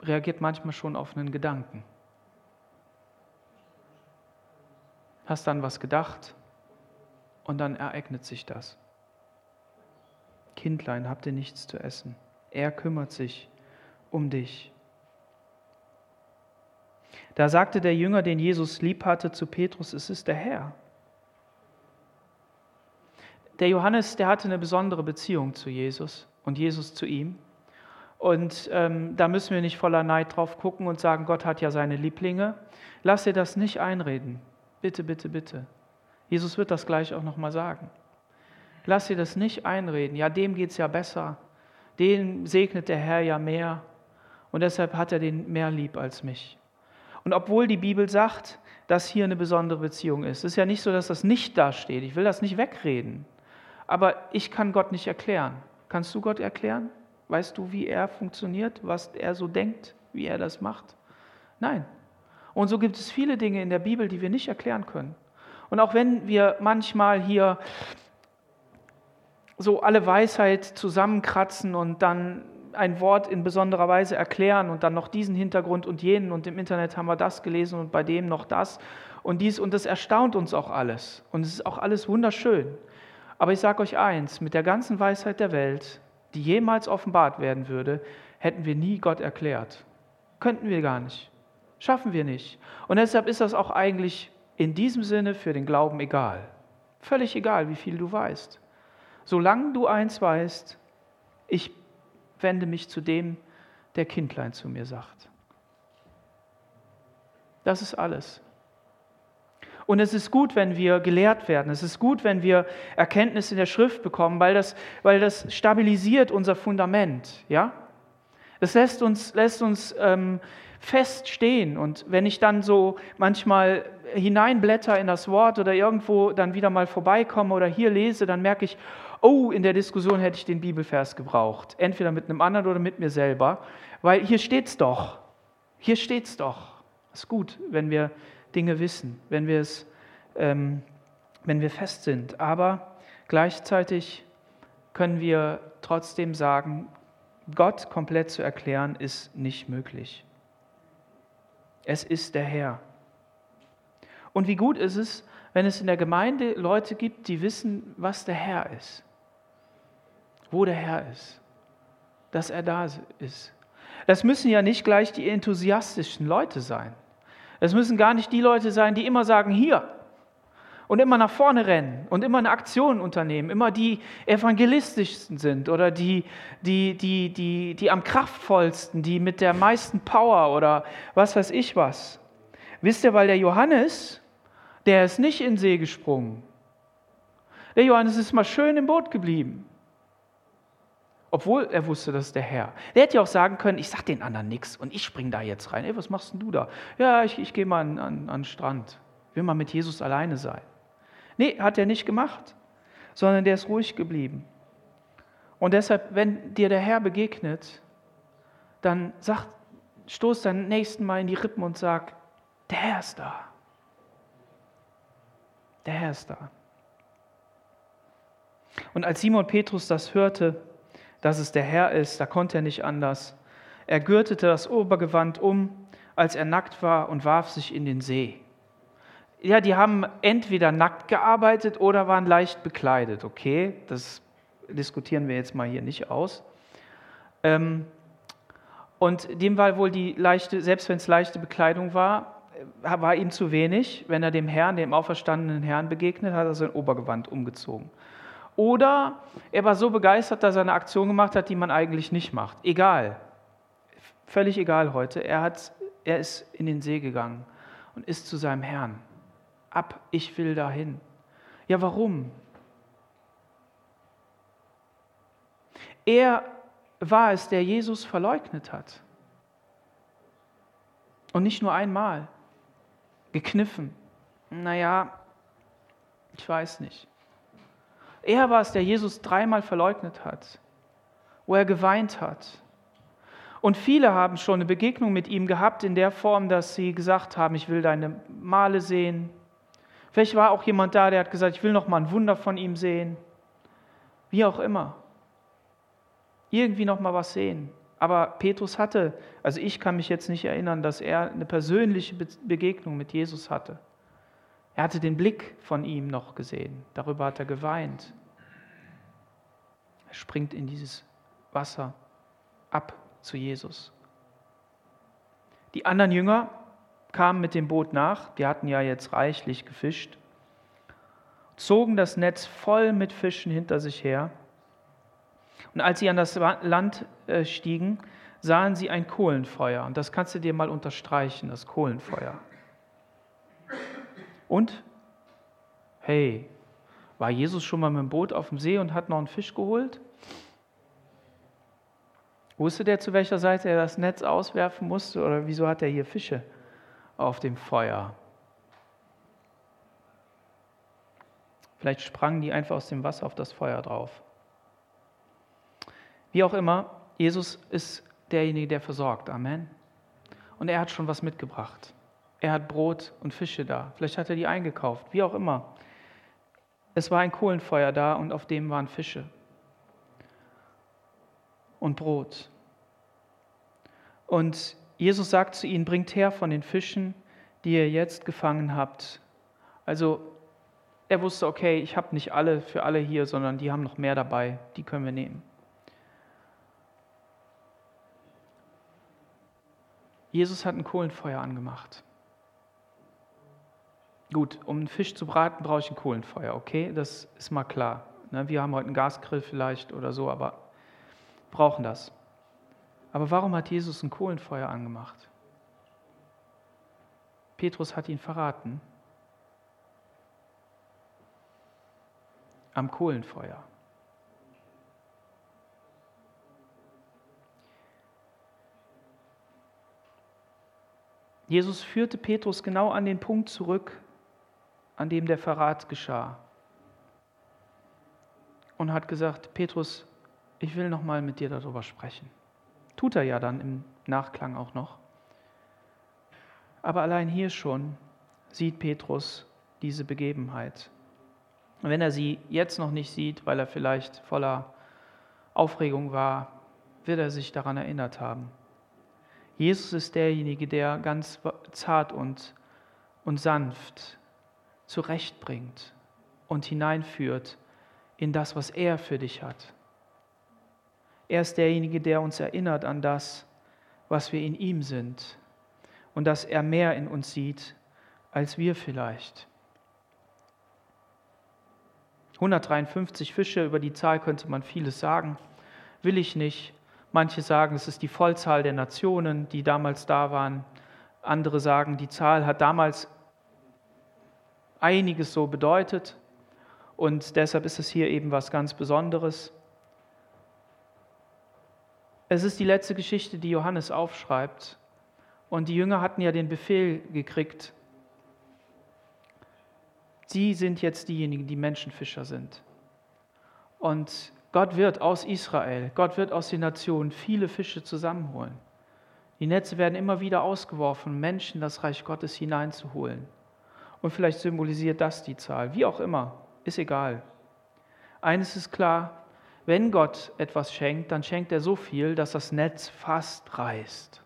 reagiert manchmal schon auf einen Gedanken. hast dann was gedacht und dann ereignet sich das. Kindlein, habt ihr nichts zu essen? Er kümmert sich um dich. Da sagte der Jünger, den Jesus lieb hatte, zu Petrus, es ist der Herr. Der Johannes, der hatte eine besondere Beziehung zu Jesus und Jesus zu ihm. Und ähm, da müssen wir nicht voller Neid drauf gucken und sagen, Gott hat ja seine Lieblinge. Lass dir das nicht einreden. Bitte, bitte, bitte. Jesus wird das gleich auch nochmal sagen. Lass dir das nicht einreden. Ja, dem geht es ja besser. Den segnet der Herr ja mehr. Und deshalb hat er den mehr lieb als mich. Und obwohl die Bibel sagt, dass hier eine besondere Beziehung ist, ist ja nicht so, dass das nicht da steht. Ich will das nicht wegreden. Aber ich kann Gott nicht erklären. Kannst du Gott erklären? Weißt du, wie er funktioniert, was er so denkt, wie er das macht? Nein. Und so gibt es viele Dinge in der Bibel, die wir nicht erklären können. Und auch wenn wir manchmal hier so alle Weisheit zusammenkratzen und dann ein Wort in besonderer Weise erklären und dann noch diesen Hintergrund und jenen und im Internet haben wir das gelesen und bei dem noch das und dies und das erstaunt uns auch alles und es ist auch alles wunderschön. Aber ich sage euch eins, mit der ganzen Weisheit der Welt, die jemals offenbart werden würde, hätten wir nie Gott erklärt. Könnten wir gar nicht. Schaffen wir nicht. Und deshalb ist das auch eigentlich in diesem Sinne für den Glauben egal. Völlig egal, wie viel du weißt. Solange du eins weißt, ich wende mich zu dem, der Kindlein zu mir sagt. Das ist alles. Und es ist gut, wenn wir gelehrt werden. Es ist gut, wenn wir Erkenntnis in der Schrift bekommen, weil das, weil das stabilisiert unser Fundament. Ja? Das lässt uns, lässt uns ähm, feststehen. Und wenn ich dann so manchmal hineinblätter in das Wort oder irgendwo dann wieder mal vorbeikomme oder hier lese, dann merke ich, oh, in der Diskussion hätte ich den Bibelvers gebraucht. Entweder mit einem anderen oder mit mir selber. Weil hier steht es doch. Hier steht es doch. Es ist gut, wenn wir Dinge wissen, wenn wir, es, ähm, wenn wir fest sind. Aber gleichzeitig können wir trotzdem sagen, Gott komplett zu erklären, ist nicht möglich. Es ist der Herr. Und wie gut ist es, wenn es in der Gemeinde Leute gibt, die wissen, was der Herr ist, wo der Herr ist, dass er da ist. Das müssen ja nicht gleich die enthusiastischen Leute sein. Es müssen gar nicht die Leute sein, die immer sagen, hier und immer nach vorne rennen und immer eine Aktion unternehmen, immer die evangelistischsten sind oder die, die, die, die, die am kraftvollsten, die mit der meisten Power oder was weiß ich was. Wisst ihr, weil der Johannes, der ist nicht in See gesprungen. Der Johannes ist mal schön im Boot geblieben. Obwohl er wusste, das ist der Herr. Der hätte ja auch sagen können, ich sag den anderen nichts und ich spring da jetzt rein. Ey, was machst denn du da? Ja, ich, ich gehe mal an, an, an den Strand. Ich will mal mit Jesus alleine sein. Nee, hat er nicht gemacht, sondern der ist ruhig geblieben. Und deshalb, wenn dir der Herr begegnet, dann sag, stoß deinen Nächsten mal in die Rippen und sag, der Herr ist da. Der Herr ist da. Und als Simon Petrus das hörte, dass es der Herr ist, da konnte er nicht anders. Er gürtete das Obergewand um, als er nackt war, und warf sich in den See. Ja, die haben entweder nackt gearbeitet oder waren leicht bekleidet. Okay, das diskutieren wir jetzt mal hier nicht aus. Ähm, und dem war wohl die leichte, selbst wenn es leichte Bekleidung war, war ihm zu wenig. Wenn er dem Herrn, dem auferstandenen Herrn begegnet, hat er sein Obergewand umgezogen. Oder er war so begeistert, dass er eine Aktion gemacht hat, die man eigentlich nicht macht. Egal. Völlig egal heute. Er, hat, er ist in den See gegangen und ist zu seinem Herrn. Ab, ich will dahin. Ja, warum? Er war es, der Jesus verleugnet hat. Und nicht nur einmal. Gekniffen. Naja, ich weiß nicht. Er war es, der Jesus dreimal verleugnet hat, wo er geweint hat. Und viele haben schon eine Begegnung mit ihm gehabt in der Form, dass sie gesagt haben, ich will deine Male sehen. Vielleicht war auch jemand da, der hat gesagt, ich will noch mal ein Wunder von ihm sehen. Wie auch immer. Irgendwie noch mal was sehen. Aber Petrus hatte, also ich kann mich jetzt nicht erinnern, dass er eine persönliche Begegnung mit Jesus hatte. Er hatte den Blick von ihm noch gesehen. Darüber hat er geweint. Er springt in dieses Wasser ab zu Jesus. Die anderen Jünger kamen mit dem Boot nach, die hatten ja jetzt reichlich gefischt, zogen das Netz voll mit Fischen hinter sich her. Und als sie an das Land äh, stiegen, sahen sie ein Kohlenfeuer. Und das kannst du dir mal unterstreichen, das Kohlenfeuer. Und, hey, war Jesus schon mal mit dem Boot auf dem See und hat noch einen Fisch geholt? Wusste der, zu welcher Seite er das Netz auswerfen musste? Oder wieso hat er hier Fische auf dem Feuer? Vielleicht sprangen die einfach aus dem Wasser auf das Feuer drauf. Wie auch immer, Jesus ist derjenige, der versorgt. Amen. Und er hat schon was mitgebracht. Er hat Brot und Fische da. Vielleicht hat er die eingekauft. Wie auch immer. Es war ein Kohlenfeuer da und auf dem waren Fische und Brot. Und Jesus sagt zu ihnen, bringt her von den Fischen, die ihr jetzt gefangen habt. Also er wusste, okay, ich habe nicht alle für alle hier, sondern die haben noch mehr dabei, die können wir nehmen. Jesus hat ein Kohlenfeuer angemacht. Gut, um einen Fisch zu braten, brauche ich ein Kohlenfeuer, okay? Das ist mal klar. Ne? Wir haben heute einen Gasgrill vielleicht oder so, aber brauchen das. Aber warum hat Jesus ein Kohlenfeuer angemacht? Petrus hat ihn verraten. Am Kohlenfeuer. Jesus führte Petrus genau an den Punkt zurück, an dem der Verrat geschah. Und hat gesagt, Petrus, ich will noch mal mit dir darüber sprechen. Tut er ja dann im Nachklang auch noch. Aber allein hier schon sieht Petrus diese Begebenheit. Und wenn er sie jetzt noch nicht sieht, weil er vielleicht voller Aufregung war, wird er sich daran erinnert haben. Jesus ist derjenige, der ganz zart und, und sanft zurechtbringt und hineinführt in das, was er für dich hat. Er ist derjenige, der uns erinnert an das, was wir in ihm sind und dass er mehr in uns sieht als wir vielleicht. 153 Fische, über die Zahl könnte man vieles sagen, will ich nicht. Manche sagen, es ist die Vollzahl der Nationen, die damals da waren. Andere sagen, die Zahl hat damals einiges so bedeutet und deshalb ist es hier eben was ganz Besonderes. Es ist die letzte Geschichte, die Johannes aufschreibt. Und die Jünger hatten ja den Befehl gekriegt, sie sind jetzt diejenigen, die Menschenfischer sind. Und Gott wird aus Israel, Gott wird aus den Nationen viele Fische zusammenholen. Die Netze werden immer wieder ausgeworfen, Menschen das Reich Gottes hineinzuholen. Und vielleicht symbolisiert das die Zahl. Wie auch immer, ist egal. Eines ist klar, wenn Gott etwas schenkt, dann schenkt er so viel, dass das Netz fast reißt.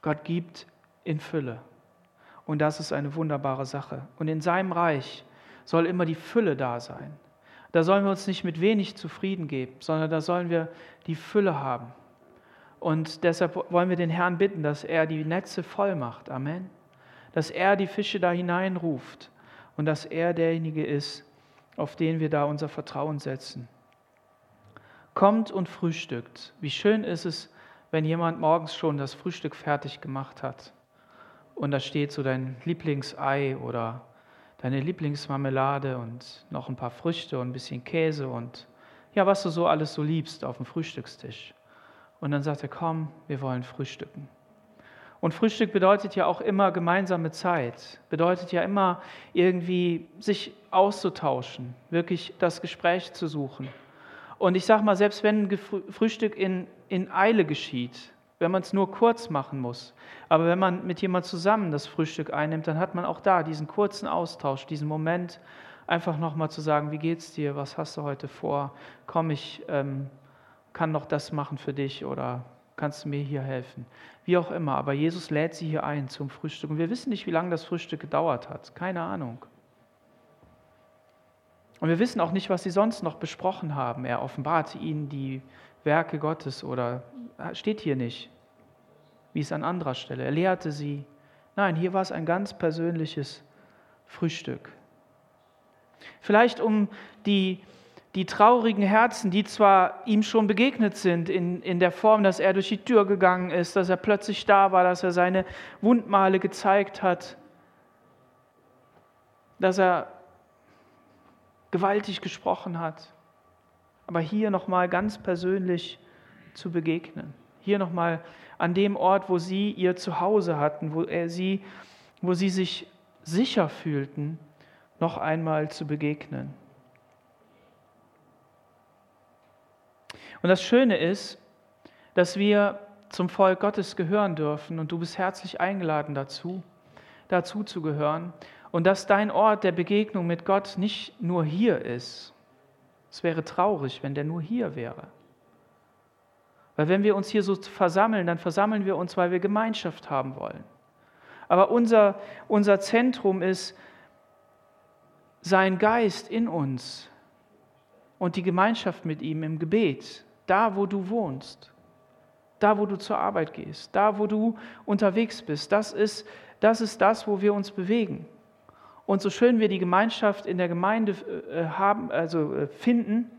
Gott gibt in Fülle. Und das ist eine wunderbare Sache. Und in seinem Reich soll immer die Fülle da sein. Da sollen wir uns nicht mit wenig zufrieden geben, sondern da sollen wir die Fülle haben. Und deshalb wollen wir den Herrn bitten, dass er die Netze voll macht. Amen. Dass er die Fische da hineinruft und dass er derjenige ist, auf den wir da unser Vertrauen setzen. Kommt und frühstückt. Wie schön ist es, wenn jemand morgens schon das Frühstück fertig gemacht hat und da steht so dein Lieblingsei oder deine Lieblingsmarmelade und noch ein paar Früchte und ein bisschen Käse und ja, was du so alles so liebst auf dem Frühstückstisch. Und dann sagt er, komm, wir wollen frühstücken. Und Frühstück bedeutet ja auch immer gemeinsame Zeit, bedeutet ja immer irgendwie sich auszutauschen, wirklich das Gespräch zu suchen. Und ich sage mal, selbst wenn Frühstück in, in Eile geschieht, wenn man es nur kurz machen muss, aber wenn man mit jemand zusammen das Frühstück einnimmt, dann hat man auch da diesen kurzen Austausch, diesen Moment, einfach nochmal zu sagen, wie geht's dir, was hast du heute vor, komm, ich ähm, kann noch das machen für dich oder kannst du mir hier helfen? Wie auch immer, aber Jesus lädt sie hier ein zum Frühstück. Und wir wissen nicht, wie lange das Frühstück gedauert hat. Keine Ahnung. Und wir wissen auch nicht, was sie sonst noch besprochen haben. Er offenbarte ihnen die Werke Gottes oder steht hier nicht, wie es an anderer Stelle. Er lehrte sie. Nein, hier war es ein ganz persönliches Frühstück. Vielleicht um die, die traurigen Herzen, die zwar ihm schon begegnet sind in, in der Form, dass er durch die Tür gegangen ist, dass er plötzlich da war, dass er seine Wundmale gezeigt hat, dass er gewaltig gesprochen hat. Aber hier nochmal ganz persönlich zu begegnen. Hier nochmal an dem Ort, wo sie ihr Zuhause hatten, wo, er sie, wo sie sich sicher fühlten, noch einmal zu begegnen. Und das Schöne ist, dass wir zum Volk Gottes gehören dürfen und du bist herzlich eingeladen dazu, dazu zu gehören und dass dein Ort der Begegnung mit Gott nicht nur hier ist. Es wäre traurig, wenn der nur hier wäre. Weil wenn wir uns hier so versammeln, dann versammeln wir uns, weil wir Gemeinschaft haben wollen. Aber unser, unser Zentrum ist sein Geist in uns und die Gemeinschaft mit ihm im Gebet, da wo du wohnst, da wo du zur Arbeit gehst, da wo du unterwegs bist. Das ist das, ist das wo wir uns bewegen. Und so schön wir die Gemeinschaft in der Gemeinde äh, haben, also äh, finden,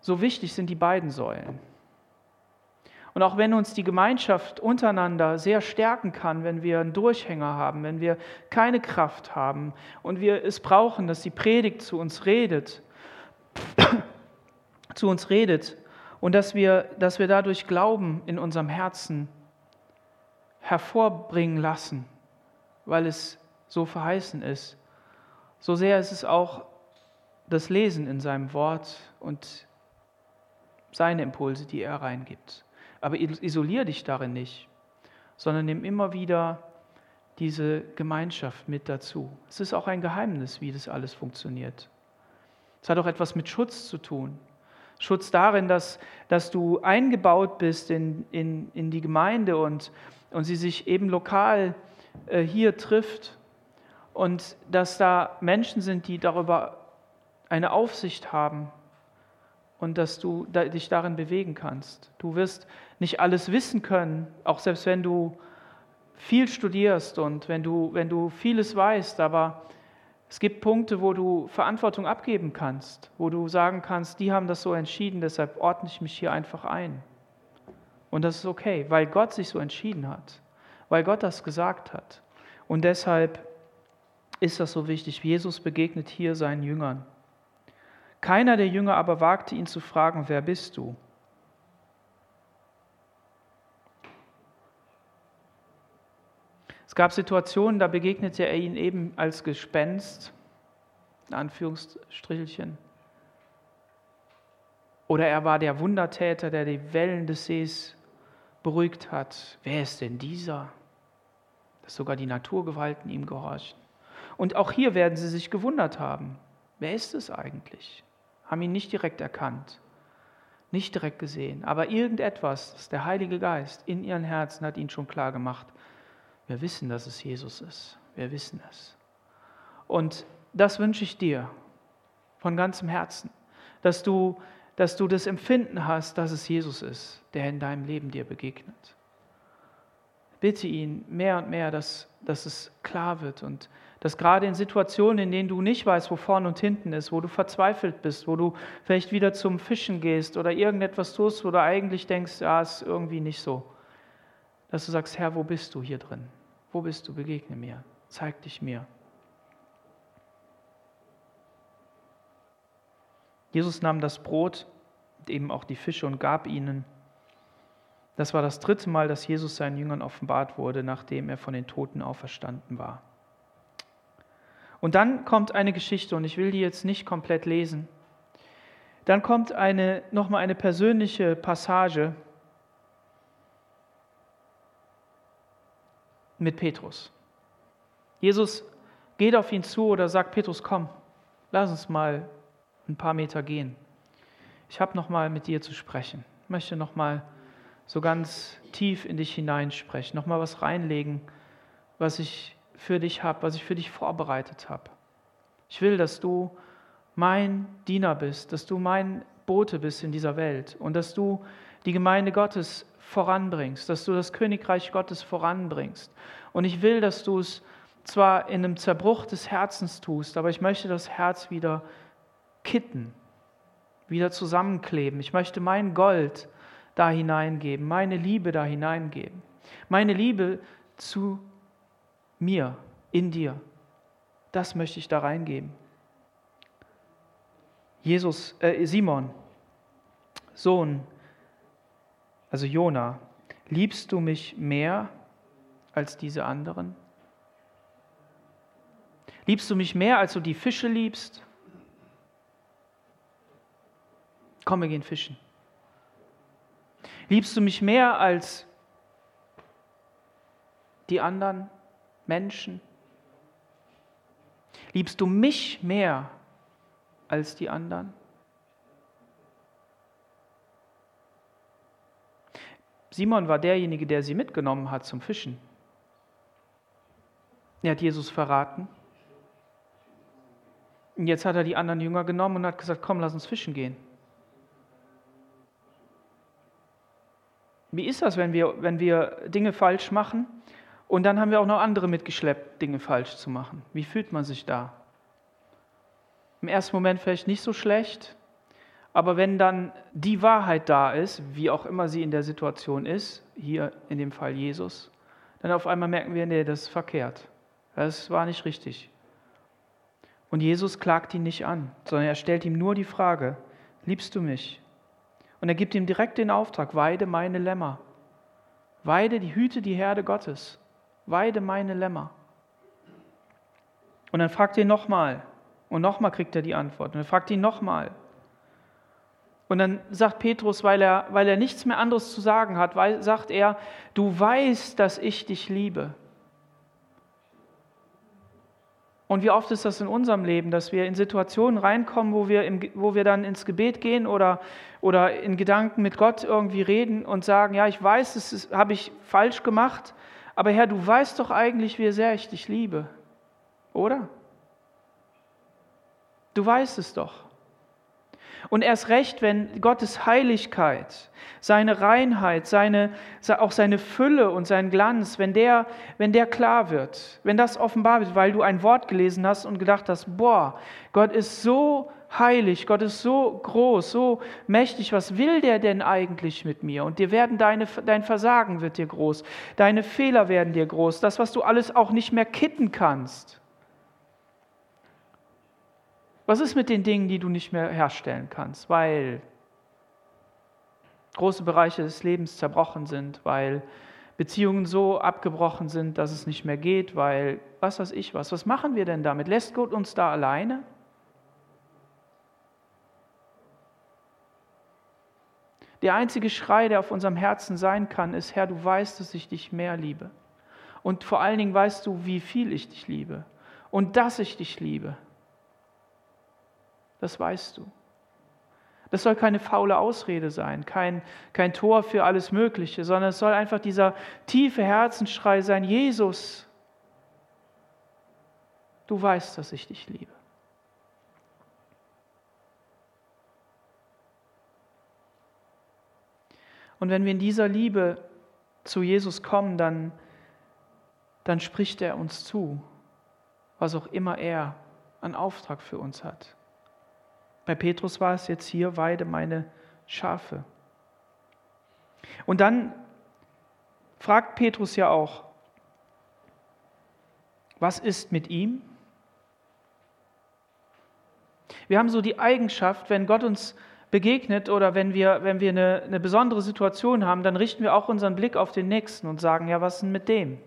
so wichtig sind die beiden Säulen. Und auch wenn uns die Gemeinschaft untereinander sehr stärken kann, wenn wir einen Durchhänger haben, wenn wir keine Kraft haben und wir es brauchen, dass die Predigt zu uns redet, zu uns redet und dass wir, dass wir dadurch Glauben in unserem Herzen hervorbringen lassen, weil es so verheißen ist. So sehr ist es auch das Lesen in seinem Wort und seine Impulse, die er reingibt. Aber isolier dich darin nicht, sondern nimm immer wieder diese Gemeinschaft mit dazu. Es ist auch ein Geheimnis, wie das alles funktioniert. Es hat auch etwas mit Schutz zu tun. Schutz darin, dass, dass du eingebaut bist in, in, in die Gemeinde und, und sie sich eben lokal äh, hier trifft und dass da Menschen sind, die darüber eine Aufsicht haben und dass du dich darin bewegen kannst. Du wirst nicht alles wissen können, auch selbst wenn du viel studierst und wenn du, wenn du vieles weißt, aber es gibt Punkte, wo du Verantwortung abgeben kannst, wo du sagen kannst, die haben das so entschieden, deshalb ordne ich mich hier einfach ein. Und das ist okay, weil Gott sich so entschieden hat, weil Gott das gesagt hat. Und deshalb ist das so wichtig. Jesus begegnet hier seinen Jüngern. Keiner der Jünger aber wagte ihn zu fragen, wer bist du? Gab Situationen, da begegnete er ihnen eben als Gespenst, in Anführungsstrichelchen. Oder er war der Wundertäter, der die Wellen des Sees beruhigt hat. Wer ist denn dieser? Dass sogar die Naturgewalten ihm gehorchen. Und auch hier werden sie sich gewundert haben. Wer ist es eigentlich? Haben ihn nicht direkt erkannt, nicht direkt gesehen, aber irgendetwas, das der Heilige Geist in ihren Herzen hat ihnen schon klar gemacht. Wir wissen, dass es Jesus ist. Wir wissen es. Und das wünsche ich dir von ganzem Herzen, dass du, dass du das Empfinden hast, dass es Jesus ist, der in deinem Leben dir begegnet. Bitte ihn mehr und mehr, dass, dass es klar wird und dass gerade in Situationen, in denen du nicht weißt, wo vorne und hinten ist, wo du verzweifelt bist, wo du vielleicht wieder zum Fischen gehst oder irgendetwas tust, wo du eigentlich denkst, ja, ist irgendwie nicht so, dass du sagst, Herr, wo bist du hier drin? Wo bist du? Begegne mir. Zeig dich mir. Jesus nahm das Brot, eben auch die Fische und gab ihnen. Das war das dritte Mal, dass Jesus seinen Jüngern offenbart wurde, nachdem er von den Toten auferstanden war. Und dann kommt eine Geschichte, und ich will die jetzt nicht komplett lesen. Dann kommt eine, nochmal eine persönliche Passage mit Petrus. Jesus geht auf ihn zu oder sagt, Petrus, komm, lass uns mal ein paar Meter gehen. Ich habe noch mal mit dir zu sprechen. Ich möchte nochmal so ganz tief in dich hineinsprechen, nochmal was reinlegen, was ich für dich habe, was ich für dich vorbereitet habe. Ich will, dass du mein Diener bist, dass du mein Bote bist in dieser Welt und dass du die Gemeinde Gottes voranbringst, dass du das Königreich Gottes voranbringst. Und ich will, dass du es zwar in einem Zerbruch des Herzens tust, aber ich möchte das Herz wieder kitten, wieder zusammenkleben. Ich möchte mein Gold da hineingeben, meine Liebe da hineingeben, meine Liebe zu mir, in dir. Das möchte ich da reingeben. Jesus, äh, Simon, Sohn, also Jona, liebst du mich mehr als diese anderen? Liebst du mich mehr, als du die Fische liebst? Komm, wir gehen fischen. Liebst du mich mehr als die anderen Menschen? Liebst du mich mehr als die anderen? Simon war derjenige, der sie mitgenommen hat zum Fischen. Er hat Jesus verraten. Und jetzt hat er die anderen Jünger genommen und hat gesagt, komm, lass uns fischen gehen. Wie ist das, wenn wir, wenn wir Dinge falsch machen und dann haben wir auch noch andere mitgeschleppt, Dinge falsch zu machen? Wie fühlt man sich da? Im ersten Moment vielleicht nicht so schlecht, aber wenn dann die Wahrheit da ist, wie auch immer sie in der Situation ist, hier in dem Fall Jesus, dann auf einmal merken wir, nee, das ist verkehrt. Das war nicht richtig. Und Jesus klagt ihn nicht an, sondern er stellt ihm nur die Frage, liebst du mich? Und er gibt ihm direkt den Auftrag, weide meine Lämmer. Weide die Hüte, die Herde Gottes. Weide meine Lämmer. Und dann fragt er ihn nochmal. Und nochmal kriegt er die Antwort. Und er fragt ihn nochmal. Und dann sagt Petrus, weil er, weil er nichts mehr anderes zu sagen hat, weil, sagt er, du weißt, dass ich dich liebe. Und wie oft ist das in unserem Leben, dass wir in Situationen reinkommen, wo wir, im, wo wir dann ins Gebet gehen oder, oder in Gedanken mit Gott irgendwie reden und sagen, ja, ich weiß, das habe ich falsch gemacht, aber Herr, du weißt doch eigentlich, wie sehr ich dich liebe, oder? Du weißt es doch. Und erst recht, wenn Gottes Heiligkeit, seine Reinheit, seine, auch seine Fülle und sein Glanz, wenn der, wenn der klar wird, wenn das offenbar wird, weil du ein Wort gelesen hast und gedacht hast, boah, Gott ist so heilig, Gott ist so groß, so mächtig, was will der denn eigentlich mit mir? Und dir werden deine, dein Versagen wird dir groß, deine Fehler werden dir groß, das, was du alles auch nicht mehr kitten kannst. Was ist mit den Dingen, die du nicht mehr herstellen kannst, weil große Bereiche des Lebens zerbrochen sind, weil Beziehungen so abgebrochen sind, dass es nicht mehr geht, weil was weiß ich was. Was machen wir denn damit? Lässt Gott uns da alleine? Der einzige Schrei, der auf unserem Herzen sein kann, ist, Herr, du weißt, dass ich dich mehr liebe. Und vor allen Dingen weißt du, wie viel ich dich liebe und dass ich dich liebe. Das weißt du. Das soll keine faule Ausrede sein, kein, kein Tor für alles Mögliche, sondern es soll einfach dieser tiefe Herzensschrei sein, Jesus, du weißt, dass ich dich liebe. Und wenn wir in dieser Liebe zu Jesus kommen, dann, dann spricht er uns zu, was auch immer er an Auftrag für uns hat. Bei Petrus war es jetzt hier, weide meine Schafe. Und dann fragt Petrus ja auch, was ist mit ihm? Wir haben so die Eigenschaft, wenn Gott uns begegnet oder wenn wir, wenn wir eine, eine besondere Situation haben, dann richten wir auch unseren Blick auf den Nächsten und sagen, ja, was ist denn mit dem?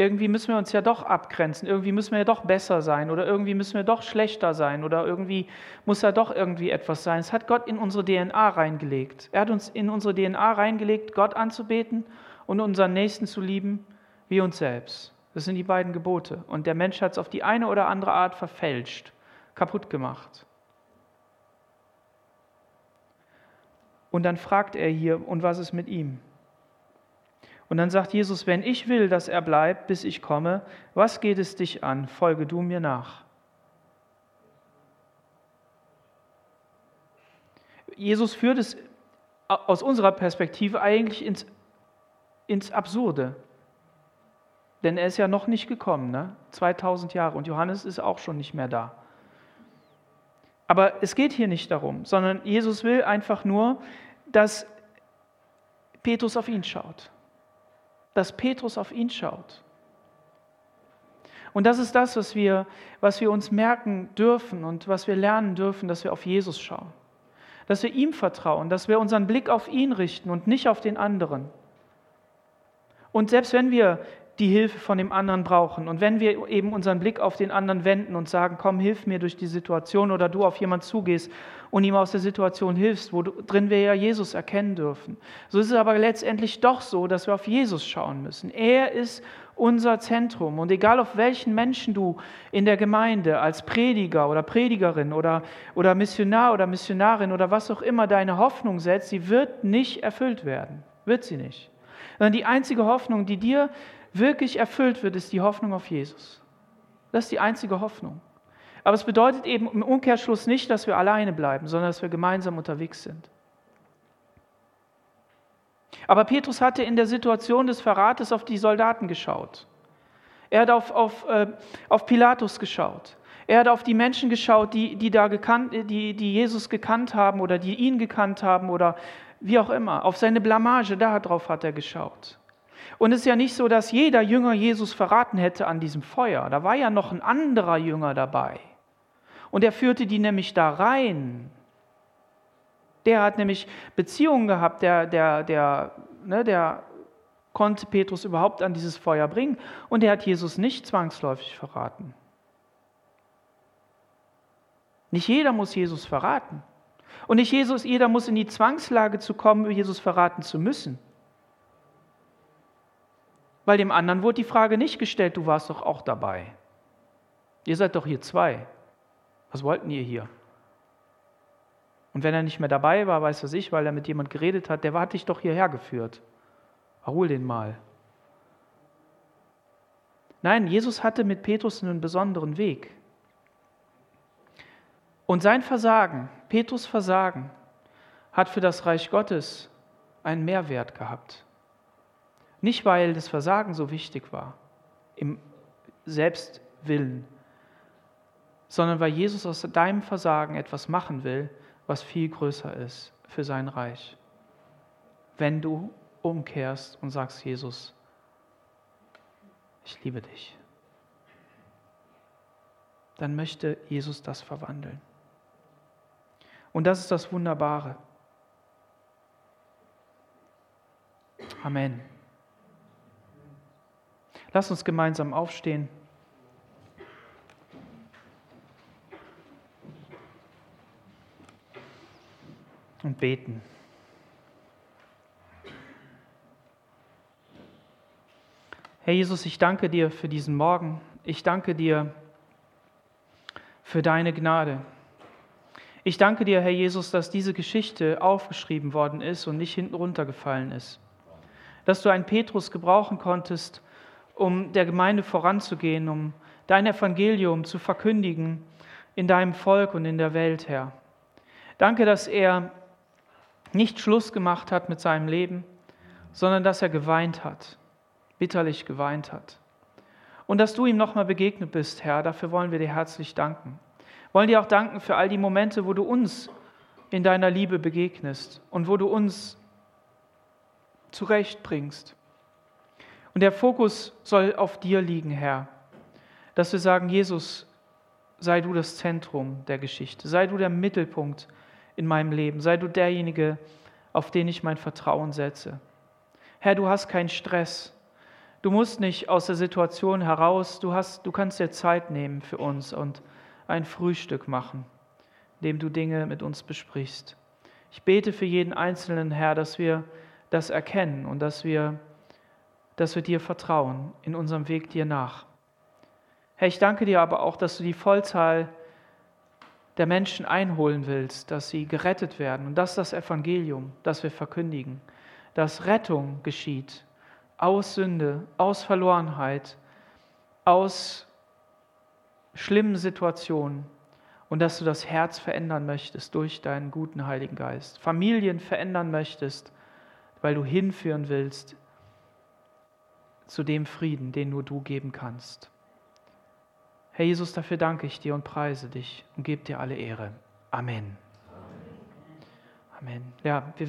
irgendwie müssen wir uns ja doch abgrenzen, irgendwie müssen wir ja doch besser sein oder irgendwie müssen wir doch schlechter sein oder irgendwie muss ja doch irgendwie etwas sein. Es hat Gott in unsere DNA reingelegt. Er hat uns in unsere DNA reingelegt, Gott anzubeten und unseren Nächsten zu lieben wie uns selbst. Das sind die beiden Gebote. Und der Mensch hat es auf die eine oder andere Art verfälscht, kaputt gemacht. Und dann fragt er hier, und was ist mit ihm? Und dann sagt Jesus, wenn ich will, dass er bleibt, bis ich komme, was geht es dich an? Folge du mir nach. Jesus führt es aus unserer Perspektive eigentlich ins, ins Absurde. Denn er ist ja noch nicht gekommen, ne? 2000 Jahre, und Johannes ist auch schon nicht mehr da. Aber es geht hier nicht darum, sondern Jesus will einfach nur, dass Petrus auf ihn schaut. Dass Petrus auf ihn schaut. Und das ist das, was wir, was wir uns merken dürfen und was wir lernen dürfen, dass wir auf Jesus schauen. Dass wir ihm vertrauen, dass wir unseren Blick auf ihn richten und nicht auf den anderen. Und selbst wenn wir die Hilfe von dem anderen brauchen. Und wenn wir eben unseren Blick auf den anderen wenden und sagen, komm, hilf mir durch die Situation oder du auf jemanden zugehst und ihm aus der Situation hilfst, wo drin wir ja Jesus erkennen dürfen. So ist es aber letztendlich doch so, dass wir auf Jesus schauen müssen. Er ist unser Zentrum. Und egal auf welchen Menschen du in der Gemeinde als Prediger oder Predigerin oder, oder Missionar oder Missionarin oder was auch immer deine Hoffnung setzt, sie wird nicht erfüllt werden. Wird sie nicht. Sondern die einzige Hoffnung, die dir wirklich erfüllt wird, ist die Hoffnung auf Jesus. Das ist die einzige Hoffnung. Aber es bedeutet eben im Umkehrschluss nicht, dass wir alleine bleiben, sondern dass wir gemeinsam unterwegs sind. Aber Petrus hatte in der Situation des Verrates auf die Soldaten geschaut. Er hat auf, auf, äh, auf Pilatus geschaut. Er hat auf die Menschen geschaut, die, die, da gekannt, die, die Jesus gekannt haben oder die ihn gekannt haben oder wie auch immer. Auf seine Blamage, darauf hat er geschaut. Und es ist ja nicht so, dass jeder Jünger Jesus verraten hätte an diesem Feuer. Da war ja noch ein anderer Jünger dabei. Und er führte die nämlich da rein. Der hat nämlich Beziehungen gehabt, der, der, der, ne, der konnte Petrus überhaupt an dieses Feuer bringen. Und er hat Jesus nicht zwangsläufig verraten. Nicht jeder muss Jesus verraten. Und nicht Jesus, jeder muss in die Zwangslage zu kommen, Jesus verraten zu müssen. Weil dem anderen wurde die Frage nicht gestellt, du warst doch auch dabei. Ihr seid doch hier zwei. Was wollten ihr hier? Und wenn er nicht mehr dabei war, weiß er sich, weil er mit jemand geredet hat, der hat dich doch hierher geführt. Hol den mal. Nein, Jesus hatte mit Petrus einen besonderen Weg. Und sein Versagen, Petrus Versagen, hat für das Reich Gottes einen Mehrwert gehabt. Nicht, weil das Versagen so wichtig war, im Selbstwillen, sondern weil Jesus aus deinem Versagen etwas machen will, was viel größer ist für sein Reich. Wenn du umkehrst und sagst, Jesus, ich liebe dich, dann möchte Jesus das verwandeln. Und das ist das Wunderbare. Amen. Lass uns gemeinsam aufstehen. Und beten. Herr Jesus, ich danke dir für diesen Morgen. Ich danke dir für deine Gnade. Ich danke dir, Herr Jesus, dass diese Geschichte aufgeschrieben worden ist und nicht hinten runtergefallen ist. Dass du einen Petrus gebrauchen konntest, um der Gemeinde voranzugehen, um dein Evangelium zu verkündigen in deinem Volk und in der Welt, Herr. Danke, dass er nicht Schluss gemacht hat mit seinem Leben, sondern dass er geweint hat, bitterlich geweint hat. Und dass du ihm nochmal begegnet bist, Herr, dafür wollen wir dir herzlich danken. Wollen dir auch danken für all die Momente, wo du uns in deiner Liebe begegnest und wo du uns zurechtbringst. Und der Fokus soll auf dir liegen, Herr, dass wir sagen, Jesus, sei du das Zentrum der Geschichte, sei du der Mittelpunkt in meinem Leben, sei du derjenige, auf den ich mein Vertrauen setze. Herr, du hast keinen Stress. Du musst nicht aus der Situation heraus, du, hast, du kannst dir Zeit nehmen für uns und ein Frühstück machen, indem du Dinge mit uns besprichst. Ich bete für jeden Einzelnen, Herr, dass wir das erkennen und dass wir dass wir dir vertrauen in unserem Weg dir nach. Herr, ich danke dir aber auch, dass du die Vollzahl der Menschen einholen willst, dass sie gerettet werden. Und das ist das Evangelium, das wir verkündigen, dass Rettung geschieht aus Sünde, aus Verlorenheit, aus schlimmen Situationen und dass du das Herz verändern möchtest durch deinen guten Heiligen Geist, Familien verändern möchtest, weil du hinführen willst zu dem Frieden, den nur du geben kannst. Herr Jesus, dafür danke ich dir und preise dich und gebe dir alle Ehre. Amen. Amen. Ja, wir werden